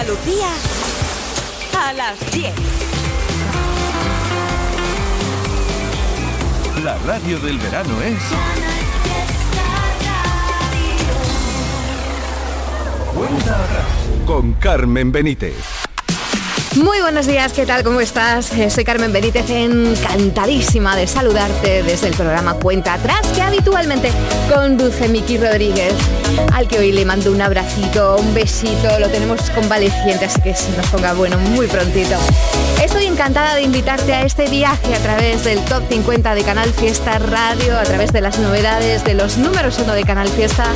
Andalucía a las 10. La radio del verano es... Cuenta atrás con Carmen Benítez. Muy buenos días, ¿qué tal? ¿Cómo estás? Eh, Soy Carmen Benítez, encantadísima de saludarte desde el programa Cuenta Atrás, que habitualmente conduce Miki Rodríguez, al que hoy le mando un abracito, un besito, lo tenemos convaleciente, así que se nos ponga bueno muy prontito. Estoy encantada de invitarte a este viaje a través del Top 50 de Canal Fiesta Radio, a través de las novedades de los números uno de Canal Fiesta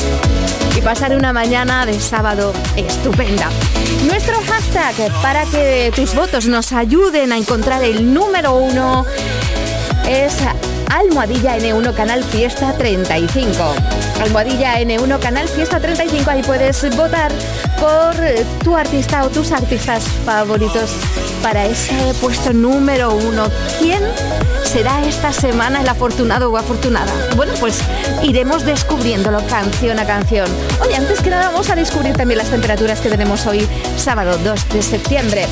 y pasar una mañana de sábado estupenda. Nuestro hashtag para que tus votos nos ayuden a encontrar el número uno es Almohadilla N1 Canal Fiesta 35. Almohadilla N1 Canal Fiesta 35, ahí puedes votar por tu artista o tus artistas favoritos para ese puesto número uno. ¿Quién será esta semana el afortunado o afortunada? Bueno, pues iremos descubriéndolo canción a canción. Oye, antes que nada vamos a descubrir también las temperaturas que tenemos hoy, sábado 2 de septiembre.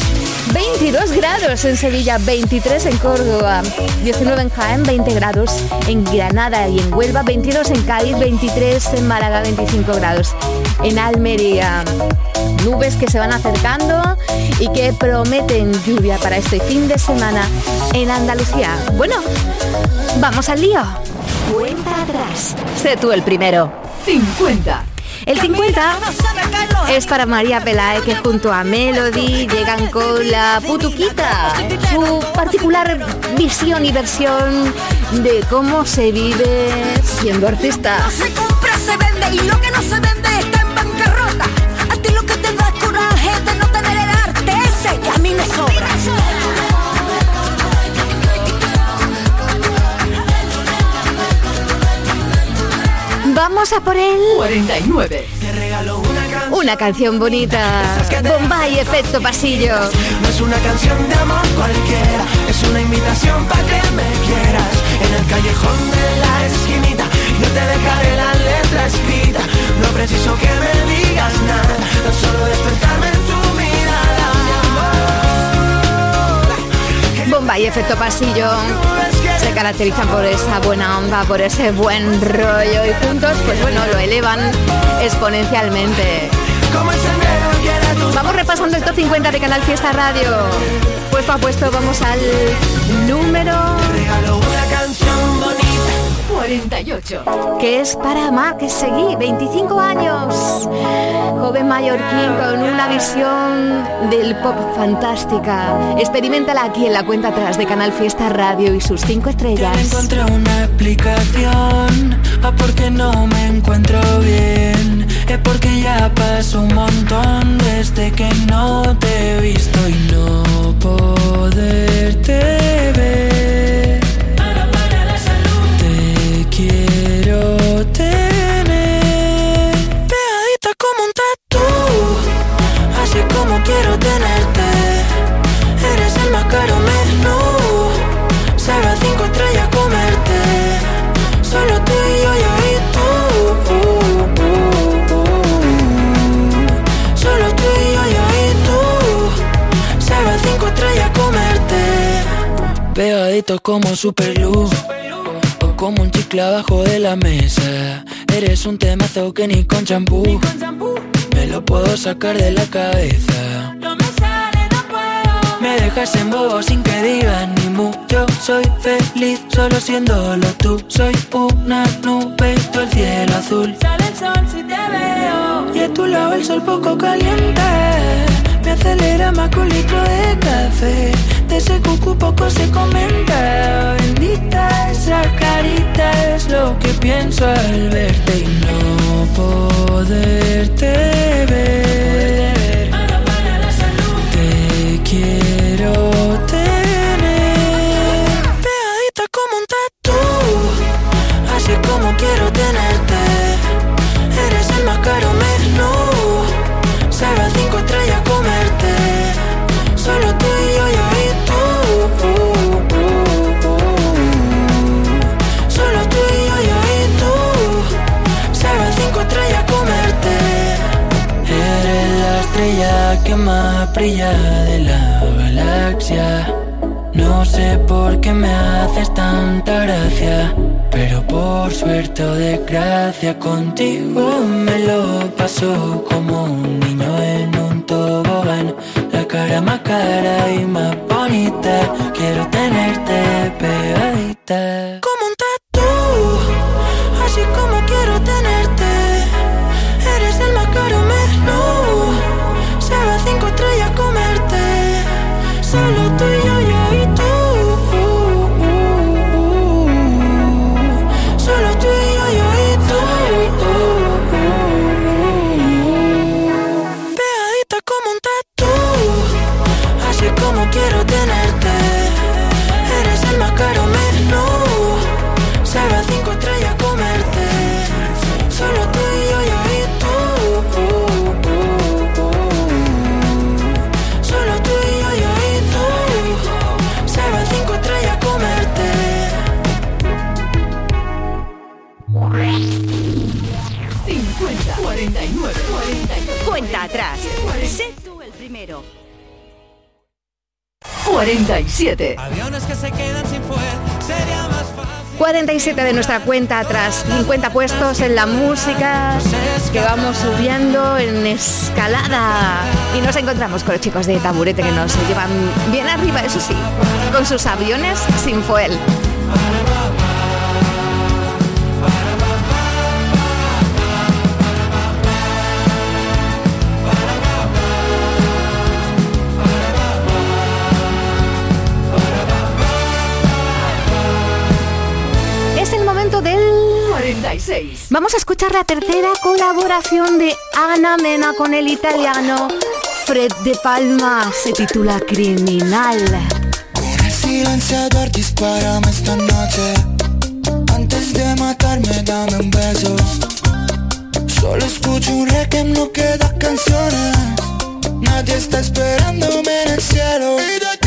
22 grados en Sevilla, 23 en Córdoba, 19 en Jaén, 20 grados en Granada y en Huelva, 22 en Cádiz, 23 en Málaga, 25 grados en Almería. Nubes que se van acercando y que prometen lluvia para este fin de semana en Andalucía. Bueno, vamos al lío. Cuenta atrás. Sé tú el primero. 50. El 50 es para María Pelae que junto a Melody llegan con la putuquita, su particular visión y versión de cómo se vive siendo artista. No se compra, se vende y lo que no se vende está en bancarrota. A ti lo que te da coraje de no tener el arte ese que a mí me sobra. Vamos a por él. 49. Una canción bonita. Bomba y efecto pasillo. No es una canción de amor cualquiera, es una invitación para que me quieras. En el callejón de la esquinita, yo te dejaré la letra escrita. No preciso que me digas nada, tan solo despertarme Y efecto pasillo se caracterizan por esa buena onda, por ese buen rollo y juntos, pues bueno, lo elevan exponencialmente. Vamos repasando el top 50 de Canal Fiesta Radio. Puesto a puesto vamos al número 48. que es para Mark Seguí, 25 años. Joven mallorquín con una visión del pop fantástica. Experimentala aquí en la cuenta atrás de Canal Fiesta Radio y sus 5 Que estrellas. no encontré una explicación a por qué no me encuentro bien. Es porque ya pasó un montón desde que no te he visto y no poderte Pegadito como super glue o como un chicle abajo de la mesa. Eres un temazo que ni con champú me lo puedo sacar de la cabeza. No me sale, no puedo. Me dejas en bobo sin que digas ni mu. Yo soy feliz solo siéndolo tú. Soy una nube, tú el cielo azul. Sale el sol si te veo. Y a tu lado el sol poco caliente. Me acelera más que un litro de café. Ese cucu poco se comenta. Bendita esa carita es lo que pienso al verte y no poderte ver. Te quiero tener pegadita como un tatú, así como quiero tenerte. Eres el más caro menú, más brillada de la galaxia. No sé por qué me haces tanta gracia, pero por suerte o desgracia contigo me lo paso como un niño en un tobogán. La cara más cara y más bonita, quiero tenerte pegadita. 47. Aviones que se quedan sin fuel, sería más fácil. 47 de nuestra cuenta atrás, 50 puestos en la música que vamos subiendo en escalada. Y nos encontramos con los chicos de taburete que nos llevan bien arriba, eso sí, con sus aviones sin fuel. 46. Vamos a escuchar la tercera colaboración de Ana Mena con el italiano Fred De Palma. Se titula Criminal. Con el silenciador dispárame esta noche Antes de matarme dame un beso Solo escucho un requiem, no quedan canciones Nadie está esperándome en el cielo Y de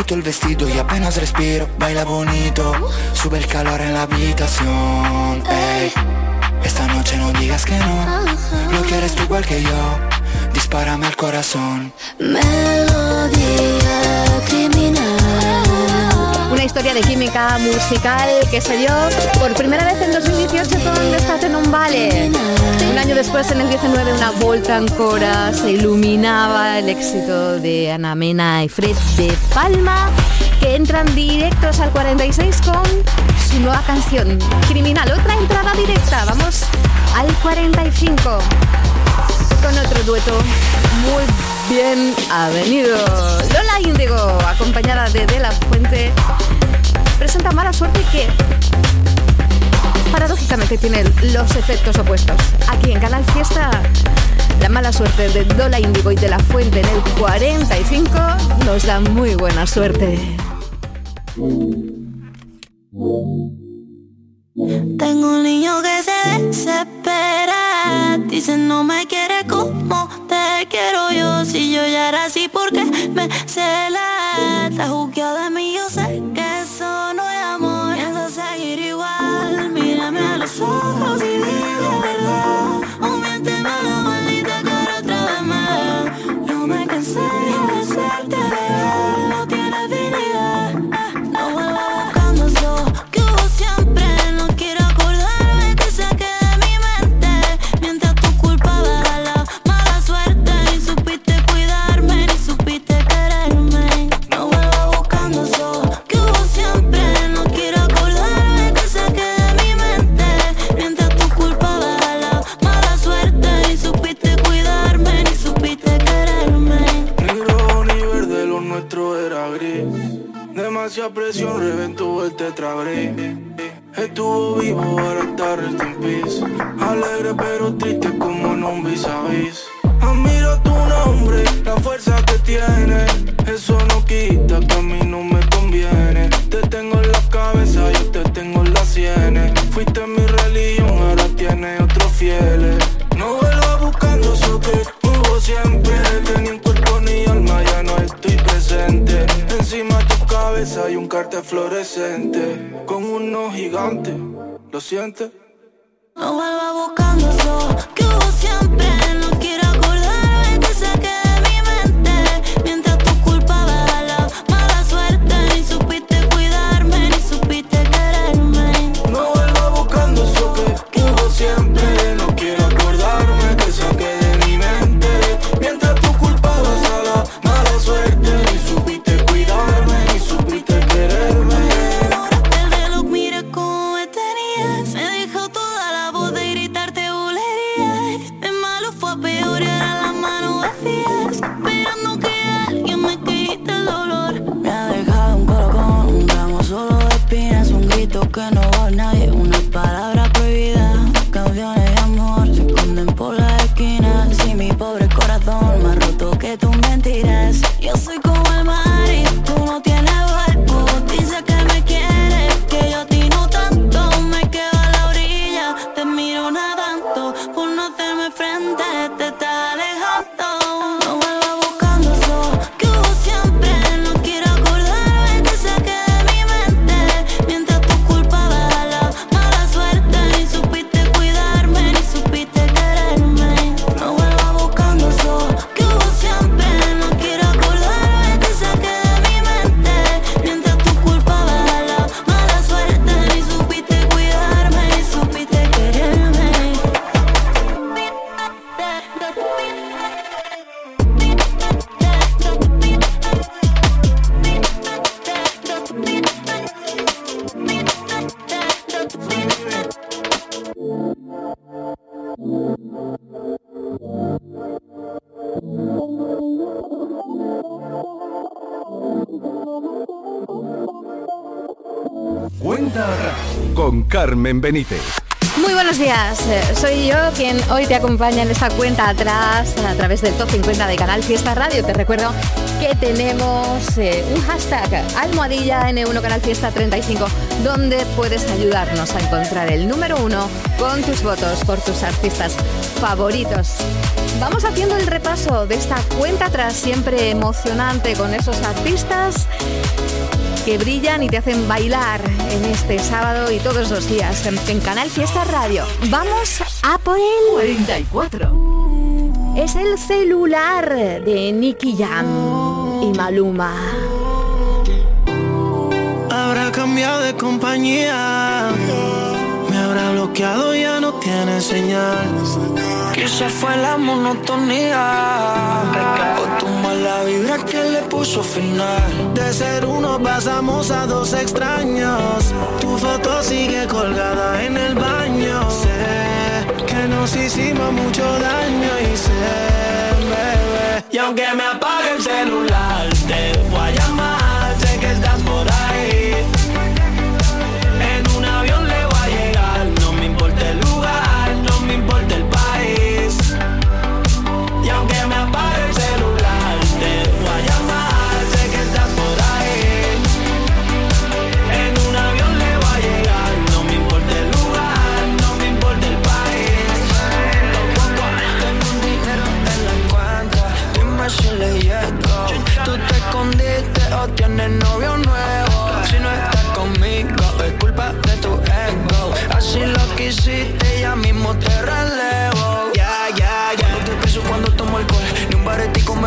quito el vestido y apenas respiro. Baila bonito, sube el calor en la habitación. Ey, esta noche no digas que no. Lo quieres tú igual que yo Dispárame al corazón. Melodía criminal una historia de química musical que se dio por primera vez en 2018 con Estate en un Vale. Un año después, en el 19, una volta ancora se iluminaba el éxito de Ana Mena y Fred de Palma, que entran directos al 46 con su nueva canción, Criminal. Otra entrada directa, vamos al 45 con otro dueto muy Bien ha venido Lola Índigo, acompañada de De La Fuente, presenta mala suerte que paradójicamente tiene los efectos opuestos. Aquí en Canal Fiesta, la mala suerte de Lola Índigo y De La Fuente en el 45 nos da muy buena suerte. Tengo un niño que se desespera, dice no me quiere como te si yo ya era así porque me cela Está juzgada de mí, yo sé que eso no es amor. Pienso seguir igual, mírame a los ojos y dime. presión. Christ Muy buenos días, eh, soy yo quien hoy te acompaña en esta cuenta atrás a través del top 50 de Canal Fiesta Radio. Te recuerdo que tenemos eh, un hashtag almohadilla N1 Canal Fiesta 35 donde puedes ayudarnos a encontrar el número uno con tus votos por tus artistas favoritos. Vamos haciendo el repaso de esta cuenta atrás siempre emocionante con esos artistas que brillan y te hacen bailar en este sábado y todos los días en, Canal Fiesta Radio. Vamos a por el 44. Es el celular de Nicky Jam y Maluma. Habrá cambiado de compañía. Me habrá bloqueado, ya no tiene señal. Que se fue la monotonía. O tu mala vibra puso final. De ser uno pasamos a dos extraños. Tu foto sigue colgada en el baño. Sé que nos hicimos mucho daño y sé, bebé. Y aunque me apague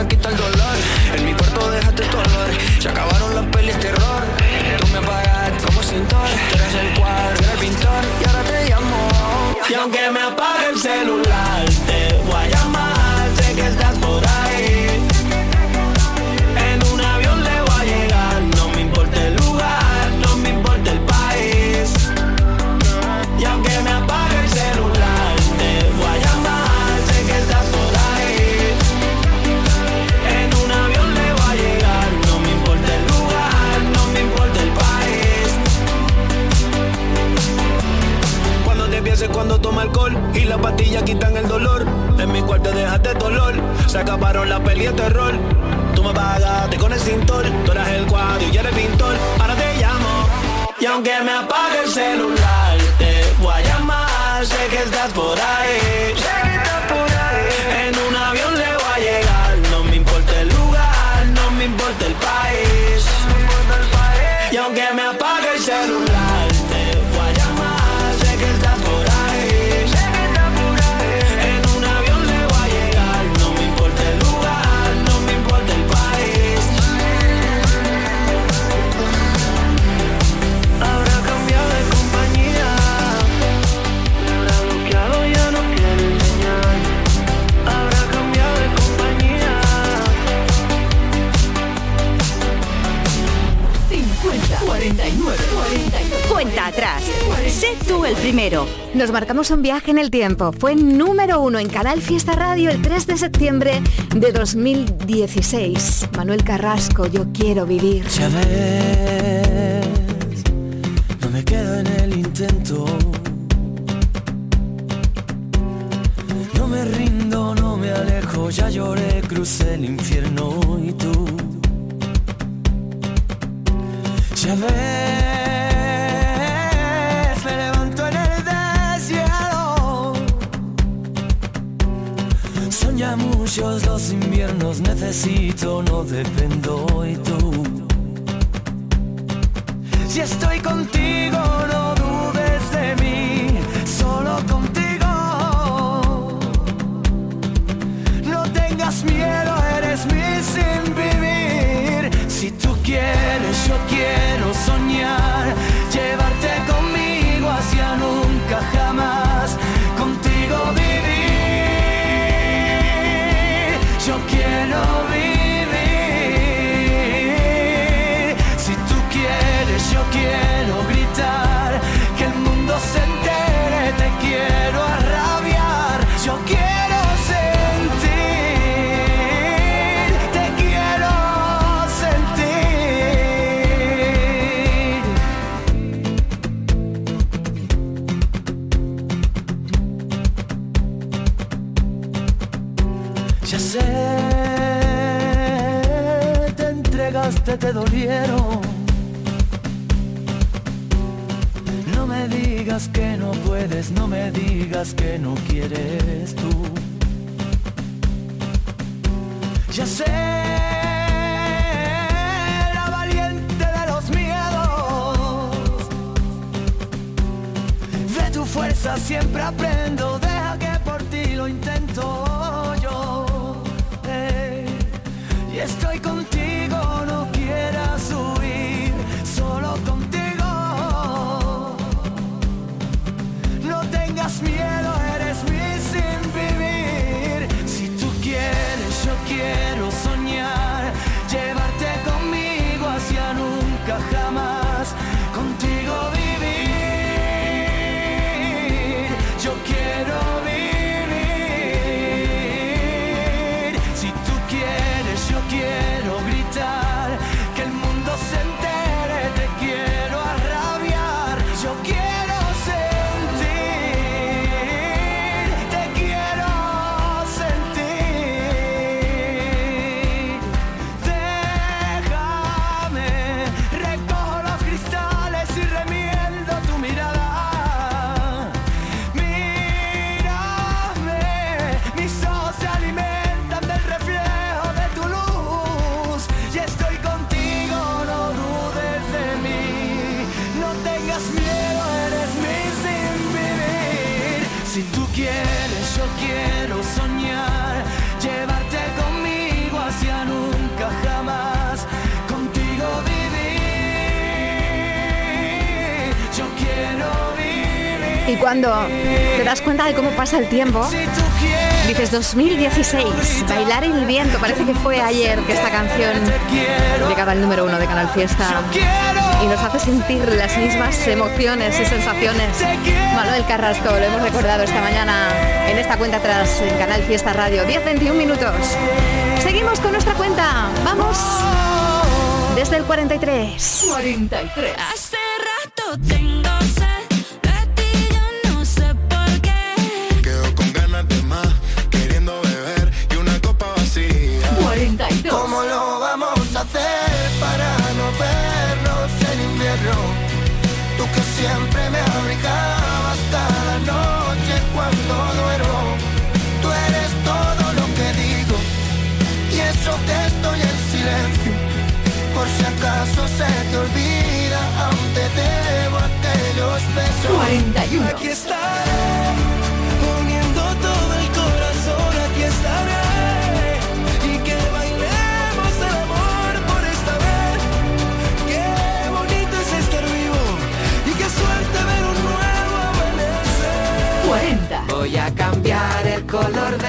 quita el dolor. En mi cuarto dejaste tu olor. Se acabaron las pelis terror. Tú me apagaste como cintor. Tú eres el cuadro, era el pintor. Y ahora te llamo. Y aunque me apague el celular, pastillas quitan el dolor. En mi cuarto dejaste dolor. Se acabaron las peli de terror. Tú me pagaste con el cintor. Tú eras el cuadro y yo era el pintor. Ahora te llamo. Y aunque me apague el celular, te voy a llamar. Sé que estás por ahí. El primero. Nos marcamos un viaje en el tiempo. Fue número uno en Canal Fiesta Radio el 3 de septiembre de 2016. Manuel Carrasco, yo quiero vivir. Ya ves, no me quedo en el intento. No me rindo, no me alejo, ya lloré, crucé el infierno y tú. Ya ves, muchos los inviernos, necesito, no dependo y tú. Si estoy contigo, no dudes de mí, solo contigo. No tengas miedo, eres mi sin vivir. Si tú quieres, yo quiero soñar, llevarte conmigo hacia nunca jamás, contigo Y cuando te das cuenta de cómo pasa el tiempo, dices 2016, bailar el viento. Parece que fue ayer que esta canción llegaba al número uno de Canal Fiesta y nos hace sentir las mismas emociones y sensaciones. Manuel Carrasco, lo hemos recordado esta mañana en esta cuenta atrás en Canal Fiesta Radio. 10-21 minutos. Seguimos con nuestra cuenta. Vamos desde el 43. 43. Siempre me abrigabas cada noche cuando duermo. Tú eres todo lo que digo y eso que estoy en silencio. Por si acaso se te olvida, aún te debo aquellos besos. 41. Aquí estaré,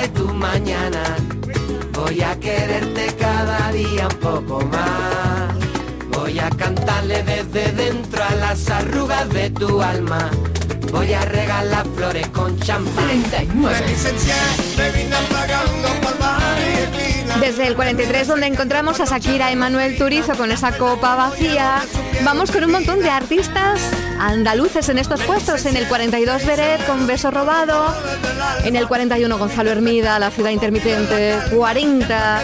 de tu mañana. Voy a quererte cada día un poco más. Voy a cantarle desde dentro a las arrugas de tu alma. Voy a regalar flores con champán. 39. Desde el 43 donde encontramos a Shakira y Manuel Turizo con esa copa vacía, vamos con un montón de artistas andaluces en estos puestos. En el 42 Beret con Beso Robado, en el 41 Gonzalo Hermida, La Ciudad Intermitente, 40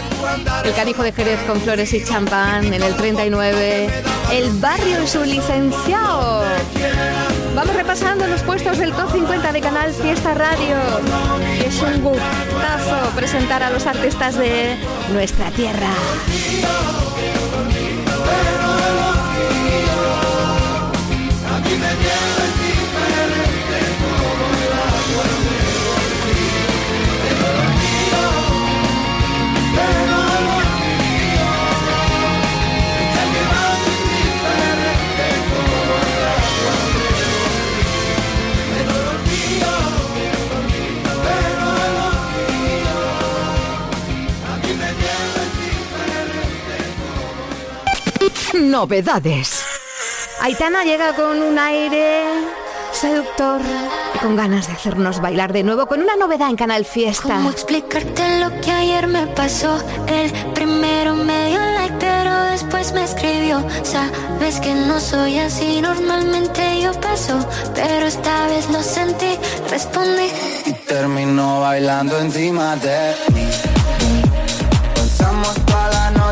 El Canijo de Jerez con Flores y Champán, en el 39 El Barrio y su licenciado. Vamos repasando los puestos del top 50 de Canal Fiesta Radio. Es un gustazo presentar a los artistas de nuestra tierra. Novedades. Aitana llega con un aire seductor y con ganas de hacernos bailar de nuevo con una novedad en Canal Fiesta. ¿Cómo explicarte lo que ayer me pasó? El primero me dio like, pero después me escribió. Sabes que no soy así, normalmente yo paso, pero esta vez lo sentí, respondí. Y terminó bailando encima de mí.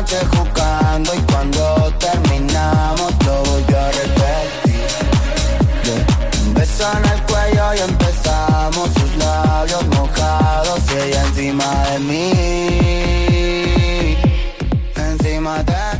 Jugando y cuando terminamos lo volvió a repetir. Beso en el cuello y empezamos sus labios mojados ella encima de mí. Encima de mí.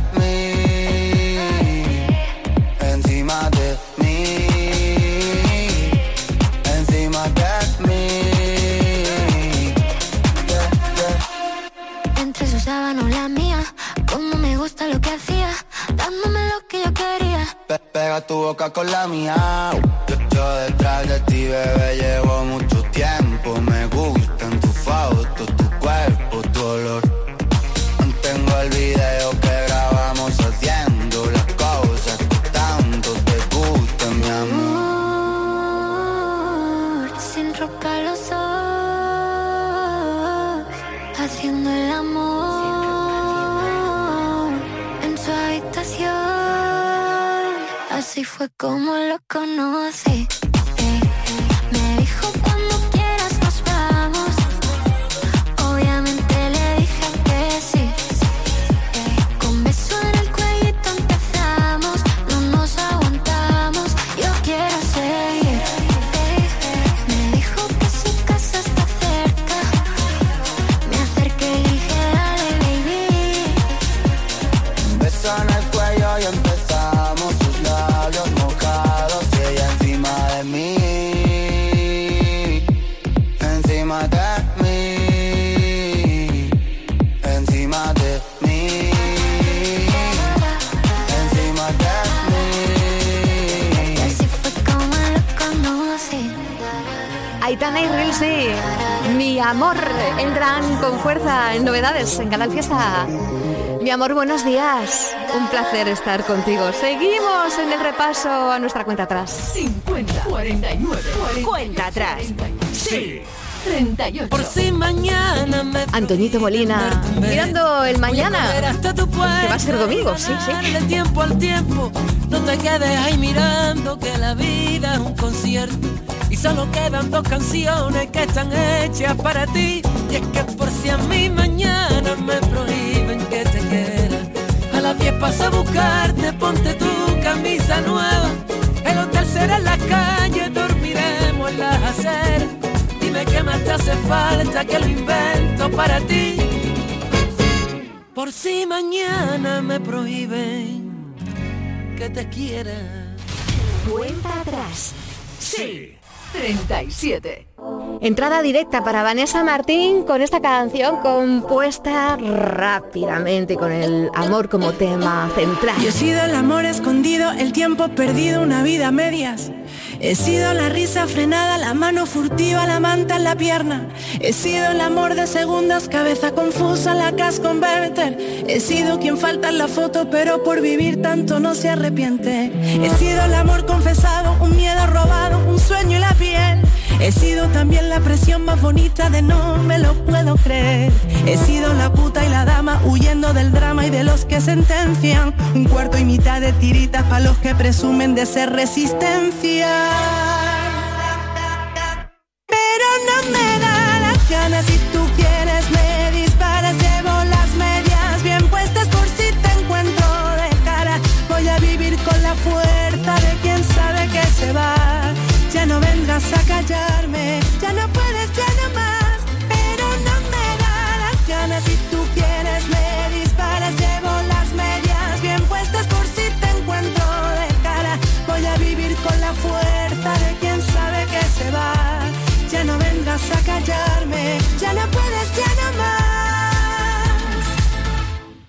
Con la mía. Buenos días. Un placer estar contigo. Seguimos en el repaso a nuestra cuenta atrás. 50, 49, cuenta atrás. Sí. 38. Por si mañana me Antoñito Molina, mirando el mañana, que va a ser domingo, sí, sí. Tiempo al tiempo, no te quedes ahí mirando que la vida es un concierto y solo quedan dos canciones que están hechas para ti. Y es que por si a mí mañana me quiera, a las 10 paso a buscarte, ponte tu camisa nueva. El hotel será en la calle, dormiremos en las aceras. Dime qué más te hace falta que lo invento para ti. Por si mañana me prohíben que te quiera. Cuenta atrás. Sí. 37. Entrada directa para Vanessa Martín con esta canción compuesta rápidamente con el amor como tema central. Yo he sido el amor escondido, el tiempo perdido, una vida a medias. He sido la risa frenada, la mano furtiva, la manta en la pierna. He sido el amor de segundas, cabeza confusa, la cas converter. He sido quien falta en la foto, pero por vivir tanto no se arrepiente. He sido el amor confesado, un miedo robado, un sueño y la piel. He sido también la presión más bonita de no me lo puedo creer. He sido la puta y la dama huyendo del drama y de los que sentencian. Un cuarto y mitad de tiritas para los que presumen de ser resistencia. Pero no me da las ganas si tú quieres me disparas, llevo las medias bien puestas por si te encuentro de cara. Voy a vivir con la fuerza de quien sabe que se va. Ya no vengas a callarme,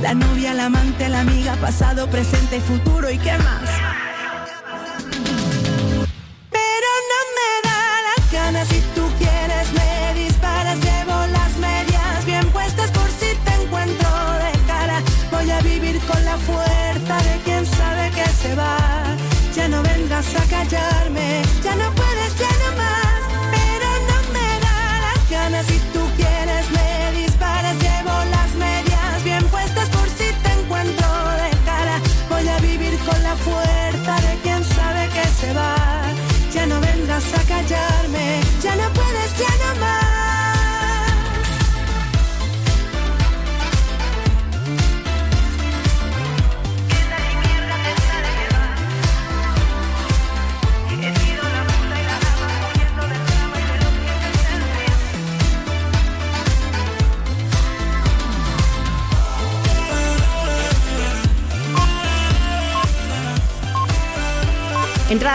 La novia, la amante, la amiga, pasado, presente y futuro y qué más.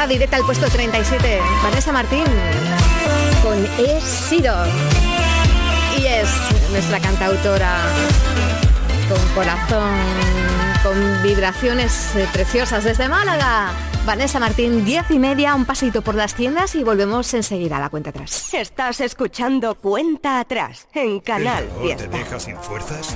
Directa al puesto 37. Vanessa Martín con He sido. Y es nuestra cantautora con corazón, con vibraciones eh, preciosas desde Málaga. Vanessa Martín, 10 y media, un pasito por las tiendas y volvemos enseguida a la cuenta atrás. Estás escuchando Cuenta Atrás en Canal ¿El calor Fiesta. te deja sin fuerzas?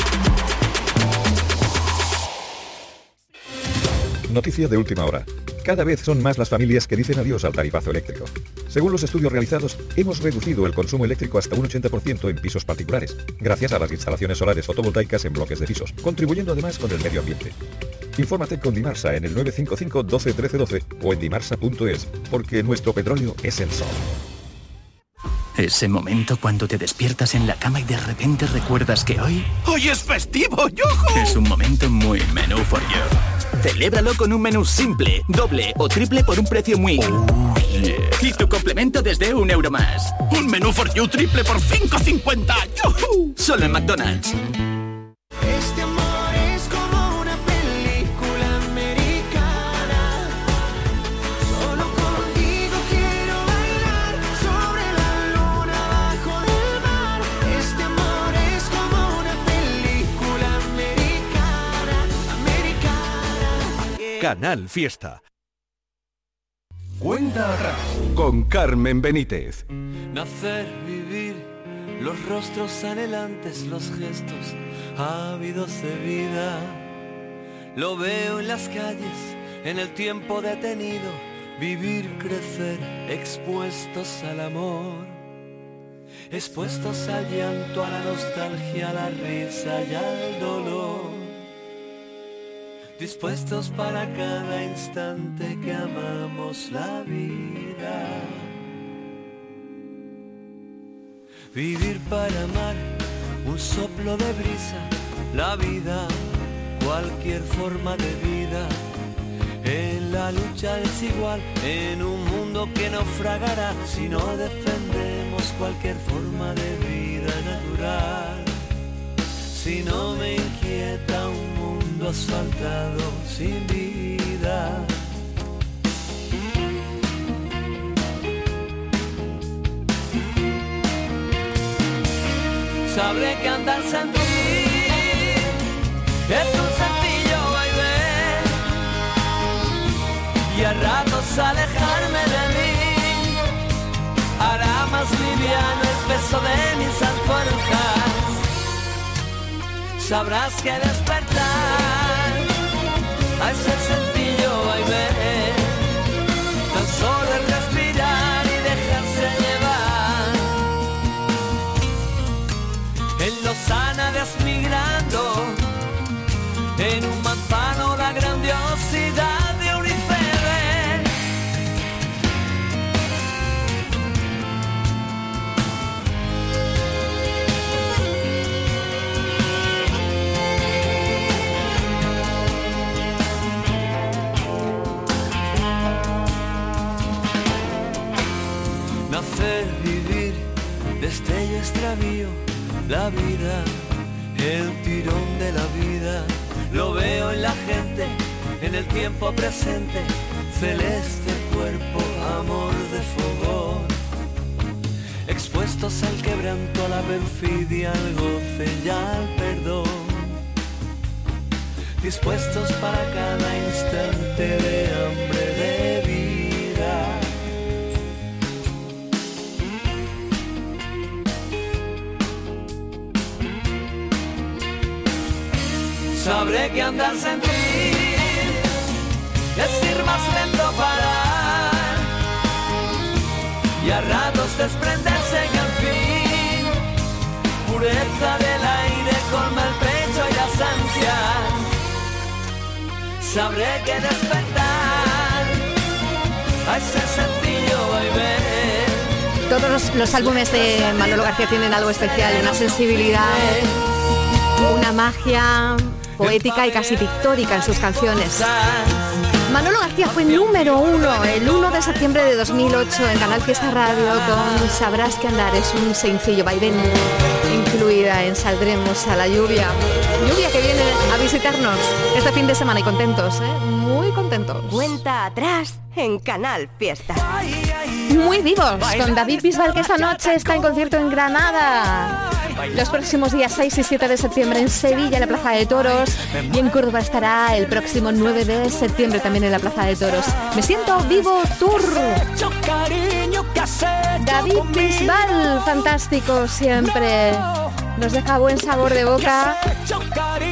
Noticia de última hora. Cada vez son más las familias que dicen adiós al tarifazo eléctrico. Según los estudios realizados, hemos reducido el consumo eléctrico hasta un 80% en pisos particulares, gracias a las instalaciones solares fotovoltaicas en bloques de pisos, contribuyendo además con el medio ambiente. Infórmate con Dimarsa en el 955 12 13 12 o en dimarsa.es, porque nuestro petróleo es el sol. Ese momento cuando te despiertas en la cama y de repente recuerdas que hoy... ¡Hoy es festivo! Es un momento muy menú for you. Celébralo con un menú simple, doble o triple por un precio muy... Oh, Y tu complemento desde un euro más. Un menú for you triple por 5.50. ¡Yuhu! Solo en McDonald's. Canal Fiesta. Cuenta atrás con Carmen Benítez. Nacer, vivir, los rostros anhelantes, los gestos ávidos de vida. Lo veo en las calles, en el tiempo detenido, vivir, crecer, expuestos al amor. Expuestos al llanto, a la nostalgia, a la risa y al dolor. Dispuestos para cada instante que amamos la vida. Vivir para amar, un soplo de brisa, la vida, cualquier forma de vida. En la lucha es igual, en un mundo que naufragará si no defendemos cualquier forma de vida natural. Si no me inquieta un mundo asfaltado sin vida. Sabré que andar sin ti es un sencillo vaivén y a ratos alejarme de mí hará más liviano el peso de mis alforjas. Sabrás que despertar a ese sencillo la vida, el tirón de la vida. Lo veo en la gente, en el tiempo presente, celeste cuerpo, amor de fogón. Expuestos al quebranto, a la perfidia, al goce y al perdón. Dispuestos para cada instante de hambre de Sabré que andar sin ti es ir más lento parar y a ratos desprenderse que al fin pureza del aire colma el pecho y las ansias. Sabré que despertar a ese sencillo vaivén. Todos los, los álbumes de Manolo García tienen algo especial, una sensibilidad, una magia poética y casi pictórica en sus canciones. Manolo García fue número uno el 1 de septiembre de 2008 en Canal Fiesta Radio con Sabrás que andar. Es un sencillo vaivén incluida en Saldremos a la lluvia. Lluvia que viene a visitarnos este fin de semana y contentos, ¿eh? muy contentos. Cuenta atrás en Canal Fiesta. Muy vivos con David Bisbal que esta noche está en concierto en Granada. Los próximos días 6 y 7 de septiembre en Sevilla, en la Plaza de Toros. Y en Córdoba estará el próximo 9 de septiembre también en la Plaza de Toros. Me siento vivo tour. David Bisbal, fantástico siempre. Nos deja buen sabor de boca.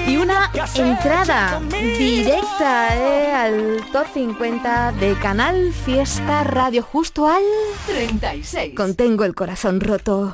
Y una entrada directa eh, al top 50 de Canal Fiesta Radio, justo al 36. Contengo el corazón roto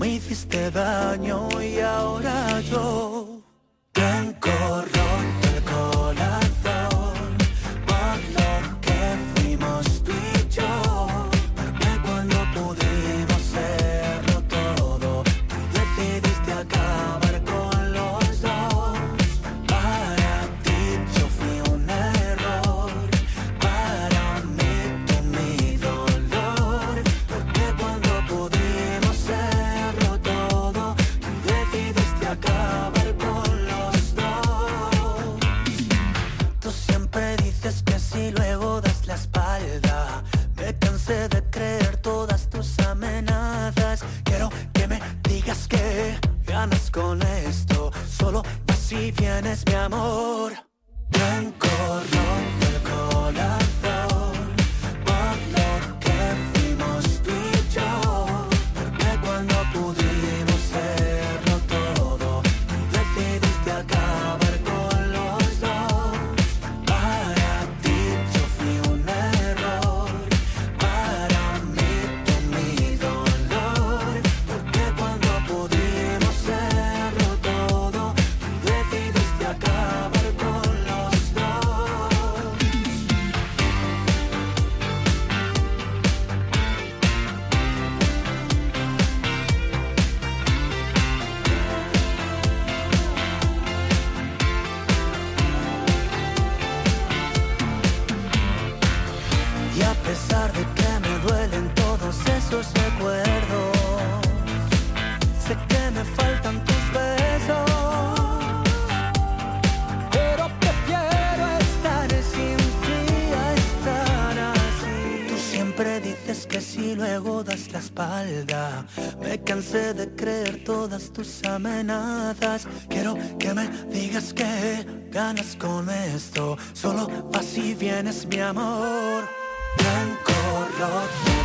Me hiciste daño y ahora yo Blanco roto el corazón luego das la espalda. Me cansé de creer todas tus amenazas. Quiero que me digas que ganas con esto. Solo vas y vienes mi amor. Blanco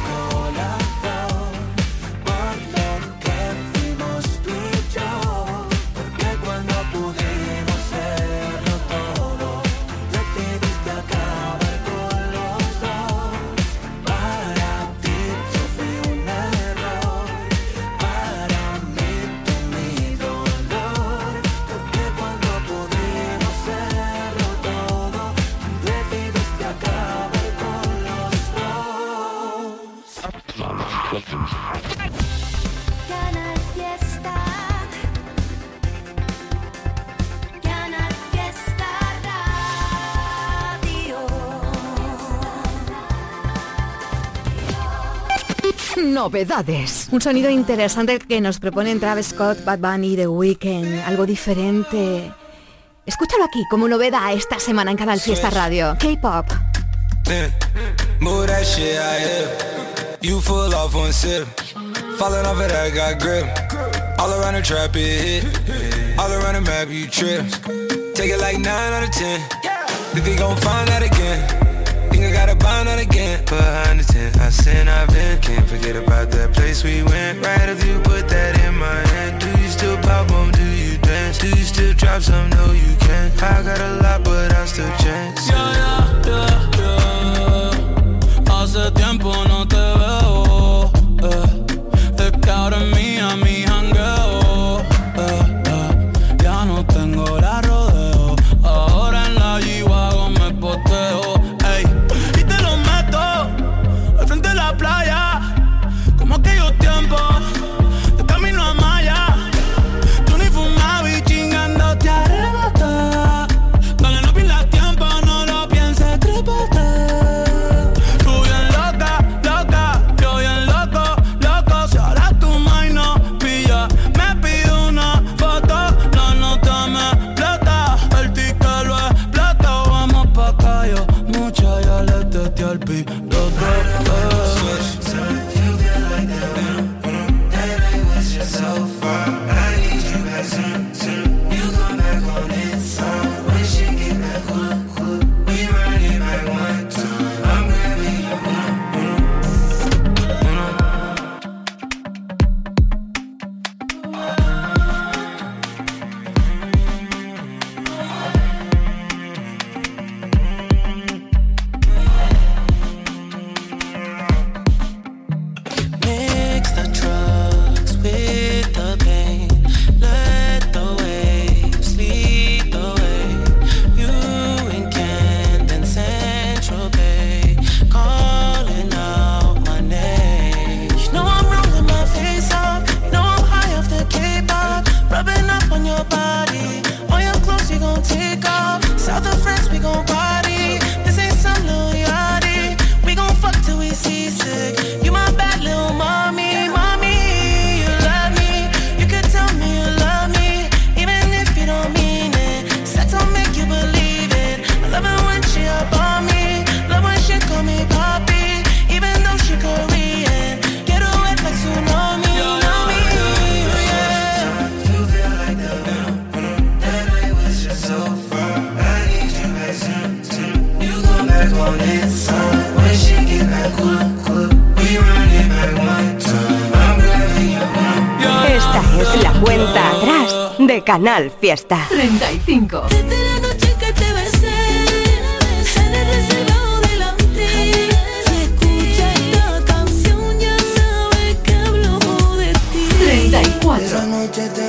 Novedades. Un sonido interesante que nos proponen Travis Scott, Bad Bunny The Weeknd. Algo diferente. Escúchalo aquí como novedad esta semana en Canal Fiesta Radio. K-Pop. That that. All around the trap it hit. All around the map you trip. Take it like 9 out of 10. Think they gon' find out again. Gotta find out again. Behind the tent, I sin, I've been. Can't forget about that place we went. Right after you put that in my hand. Do you still pop on? Do you dance? Do you still drop some? No, you can't. I got a lot, but I still chance. Yeah, yeah, yeah, yeah. Hace tiempo Canal Fiesta. 35. Desde la noche que te besé, de ti. 34. Esa noche tengo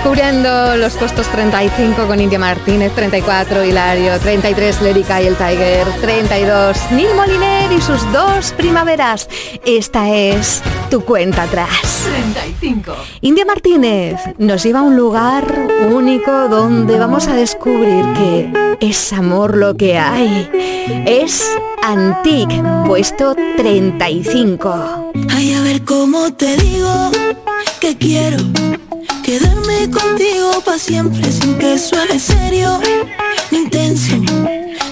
Descubriendo los puestos 35 con India Martínez, 34 Hilario, 33 Lérica y el Tiger, 32 Neil Moliner y sus dos primaveras. Esta es tu cuenta atrás. 35. India Martínez nos lleva a un lugar único donde vamos a descubrir que es amor lo que hay. Es Antique, puesto 35. Ay, a ver cómo te digo que quiero contigo para siempre sin que suene serio ni intenso.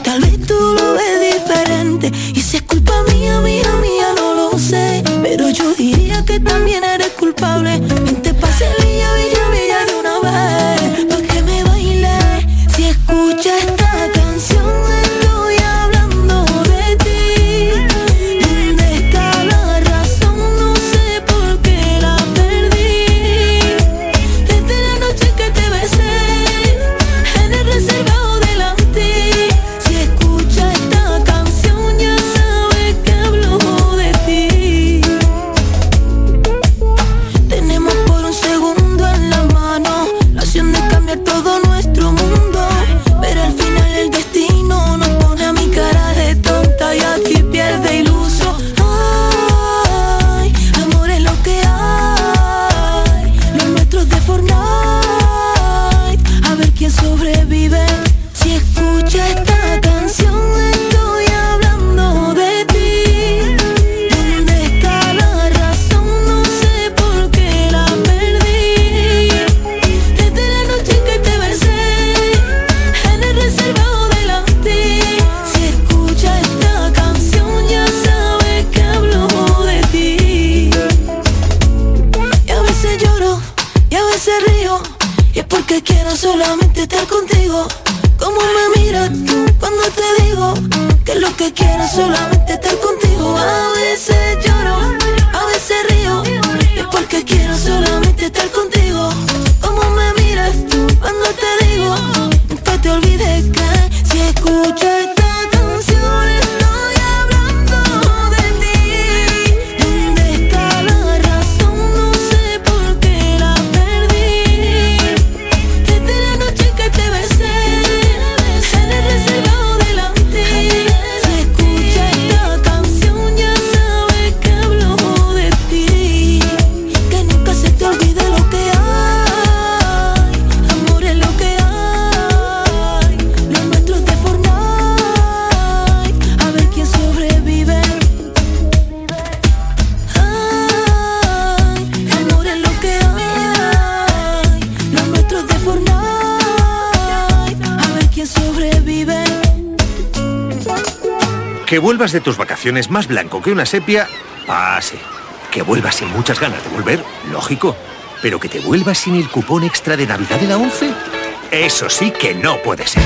Tal vez tú lo ves diferente y si es culpa mía, mía, mía, no lo sé. Pero yo diría que también eres culpable. Que vuelvas de tus vacaciones más blanco que una sepia, pase. Que vuelvas sin muchas ganas de volver, lógico. Pero que te vuelvas sin el cupón extra de Navidad de la 11, eso sí que no puede ser.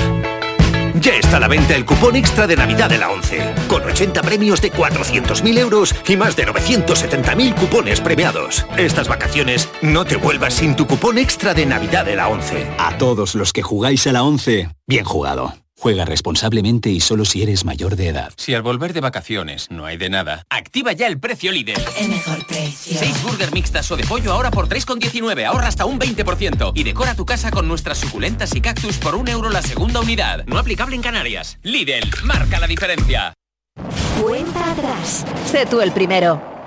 Ya está a la venta el cupón extra de Navidad de la 11, con 80 premios de 400.000 euros y más de 970.000 cupones premiados. Estas vacaciones no te vuelvas sin tu cupón extra de Navidad de la 11. A todos los que jugáis a la 11, bien jugado. Juega responsablemente y solo si eres mayor de edad. Si al volver de vacaciones no hay de nada, activa ya el precio líder. El mejor precio. 6 burger mixtas o de pollo ahora por 3,19, ahorra hasta un 20%. Y decora tu casa con nuestras suculentas y cactus por un euro la segunda unidad. No aplicable en Canarias. Lidl, marca la diferencia. Cuenta atrás. Sé tú el primero.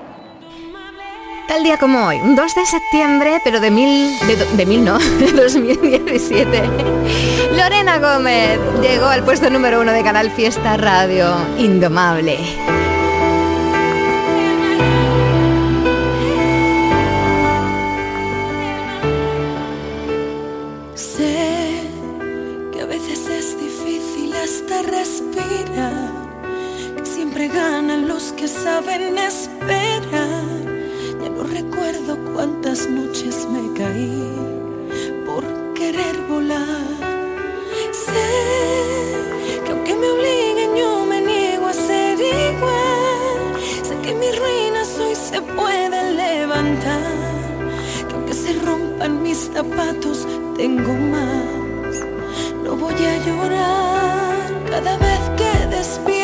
Tal día como hoy, un 2 de septiembre, pero de mil, de, de mil no, de 2017. Lorena Gómez llegó al puesto número uno de Canal Fiesta Radio, Indomable. Sé que a veces es difícil hasta respirar, que siempre ganan los que saben esperar. Recuerdo cuántas noches me caí por querer volar. Sé que aunque me obliguen yo me niego a ser igual. Sé que mis ruinas hoy se pueden levantar. Que aunque se rompan mis zapatos tengo más. No voy a llorar cada vez que despierto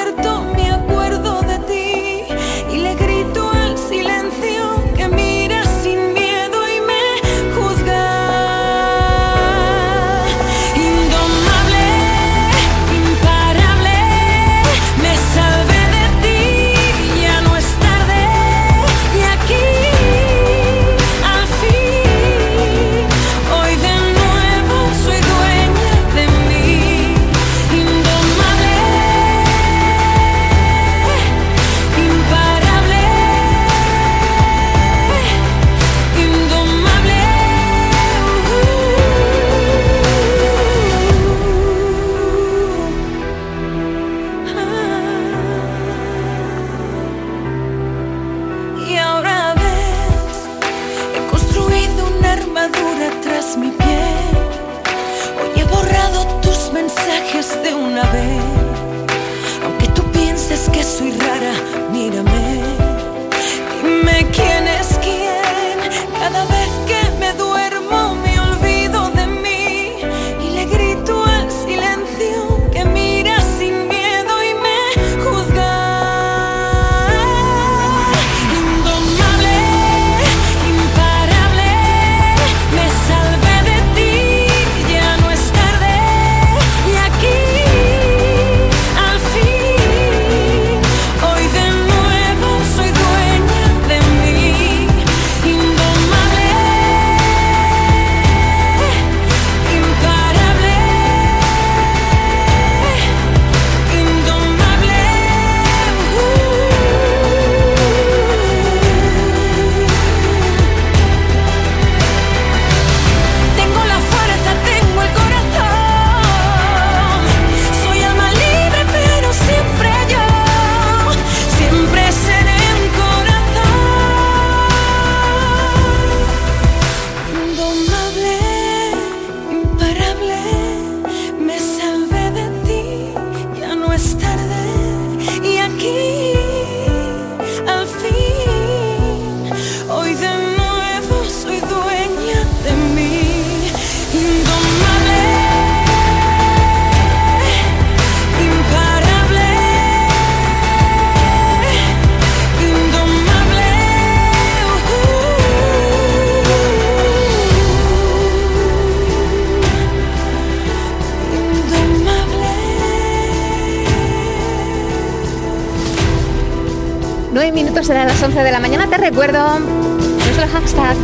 recuerdo nuestro hashtag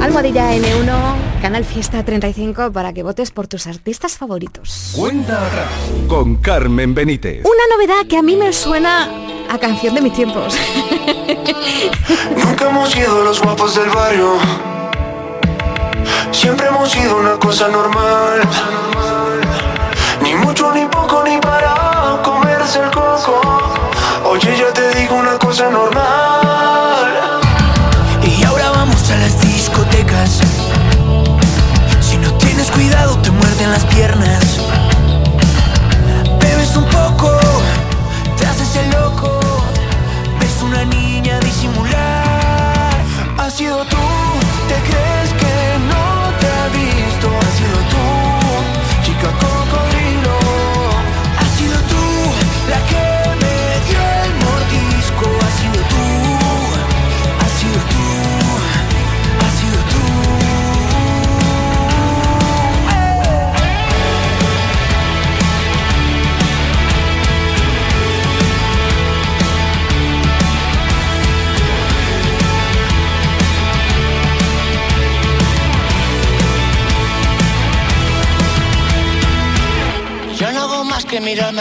almohadilla N1 Canal Fiesta 35 para que votes por tus artistas favoritos. Cuenta atrás con Carmen Benítez. Una novedad que a mí me suena a canción de mis tiempos. Nunca hemos sido los guapos del barrio. Siempre hemos sido una cosa normal. Ni mucho, ni poco, ni para comerse el coco. Oye, ya te digo una cosa normal.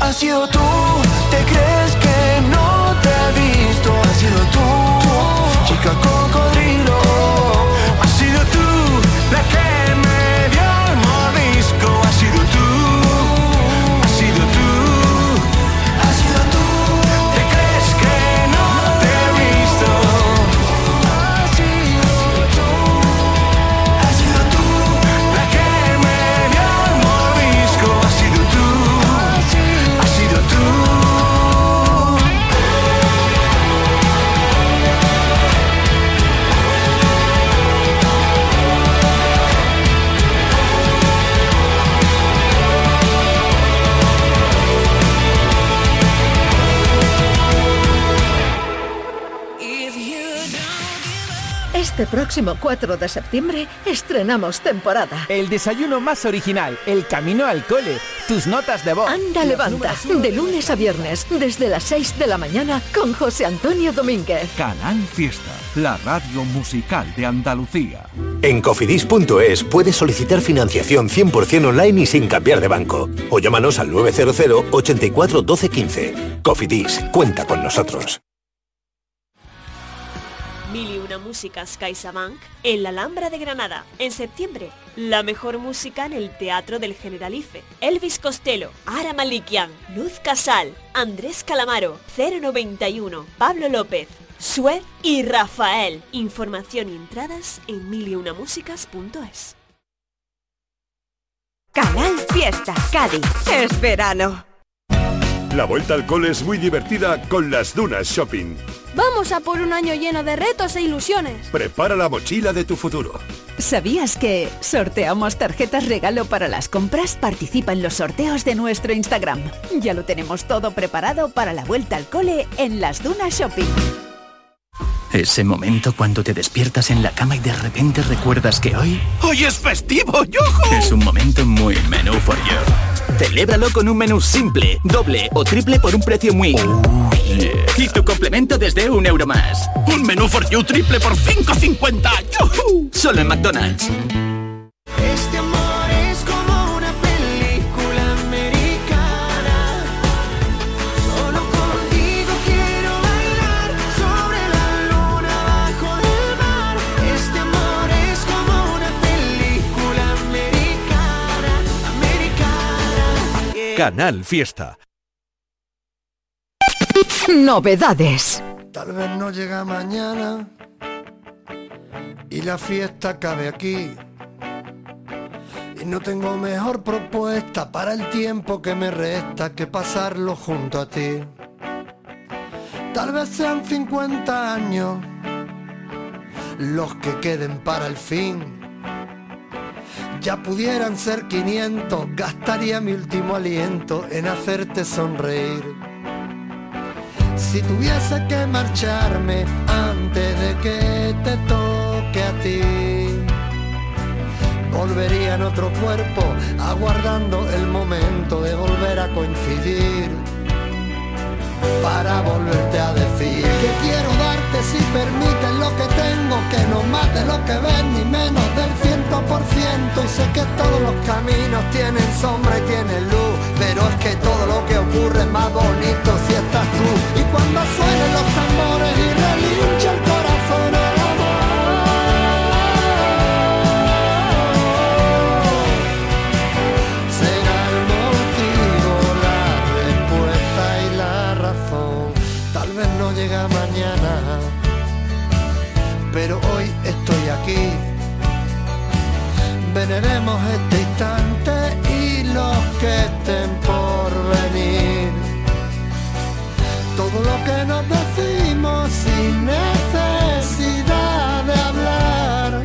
Has sido tú, ¿te crees que no te he visto? Has sido tú, chica cocodrilo. Has sido tú Este próximo 4 de septiembre estrenamos temporada. El desayuno más original, el camino al cole, tus notas de voz. Anda, levanta, de lunes a viernes, desde las 6 de la mañana, con José Antonio Domínguez. Canal Fiesta, la radio musical de Andalucía. En cofidis.es puedes solicitar financiación 100% online y sin cambiar de banco. O llámanos al 900 84 12 15. Cofidis, cuenta con nosotros. Músicas CaixaBank en la Alhambra de Granada. En septiembre, la mejor música en el Teatro del Generalife. Elvis Costello, Ara Malikian, Luz Casal, Andrés Calamaro, 091, Pablo López, Sued y Rafael. Información y entradas en miliunamusicas.es. Canal Fiesta, Cádiz. Es verano. La vuelta al cole es muy divertida con las Dunas Shopping. Vamos a por un año lleno de retos e ilusiones. Prepara la mochila de tu futuro. ¿Sabías que sorteamos tarjetas regalo para las compras? Participa en los sorteos de nuestro Instagram. Ya lo tenemos todo preparado para la vuelta al cole en las Dunas Shopping. Ese momento cuando te despiertas en la cama y de repente recuerdas que hoy... ¡Hoy es festivo, Yojo! Es un momento muy menú for you. Celébralo con un menú simple, doble o triple por un precio muy... Y tu complemento desde un euro más. Un menú for you triple por 5.50. ¡Yujú! Solo en McDonald's. Este Canal Fiesta. Novedades. Tal vez no llega mañana y la fiesta cabe aquí. Y no tengo mejor propuesta para el tiempo que me resta que pasarlo junto a ti. Tal vez sean 50 años los que queden para el fin. Ya pudieran ser 500, gastaría mi último aliento en hacerte sonreír. Si tuviese que marcharme antes de que te toque a ti, volvería en otro cuerpo, aguardando el momento de volver a coincidir. Para volverte a decir que quiero darte si permites lo que tengo, que no más de lo que ves ni menos del. Y sé que todos los caminos tienen sombra y tienen luz, pero es que todo lo que ocurre es más bonito si estás tú. Y cuando suenen los tambores y relincha el corazón al amor, será el motivo, la respuesta y la razón. Tal vez no llega mañana, pero hoy estoy aquí. Veneremos este instante y los que estén por venir. Todo lo que nos decimos sin necesidad de hablar.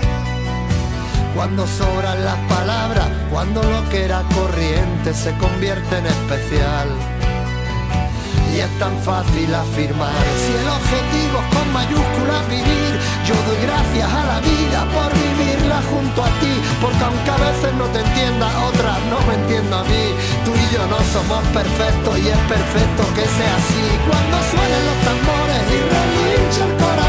Cuando sobran las palabras, cuando lo que era corriente se convierte en especial. Y es tan fácil afirmar, si el objetivo es con mayúsculas vivir, yo doy gracias a la vida por vivirla junto a ti, porque aunque a veces no te entienda, otras no me entiendo a mí, tú y yo no somos perfectos y es perfecto que sea así, cuando suenen los tambores y relincha el corazón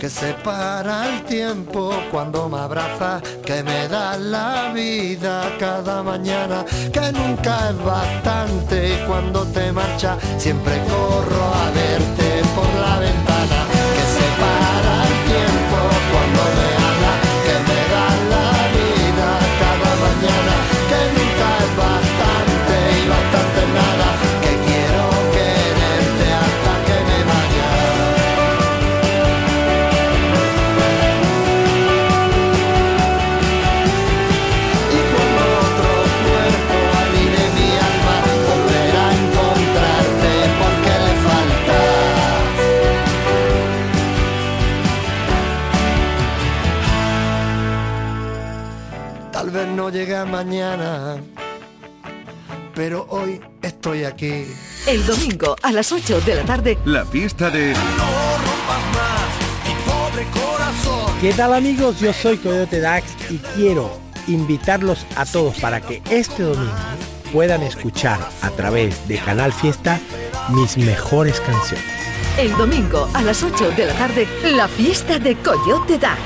que separa el tiempo cuando me abrazas, que me da la vida cada mañana, que nunca es bastante cuando te marcha siempre corro a verte por la ventana, no llegue mañana, pero hoy estoy aquí. El domingo a las 8 de la tarde, La fiesta de... Pobre corazón. ¿Qué tal amigos? Yo soy Coyote Dax y quiero invitarlos a todos para que este domingo puedan escuchar a través de Canal Fiesta mis mejores canciones. el domingo a las 8 de la tarde, la fiesta de Coyote Dax.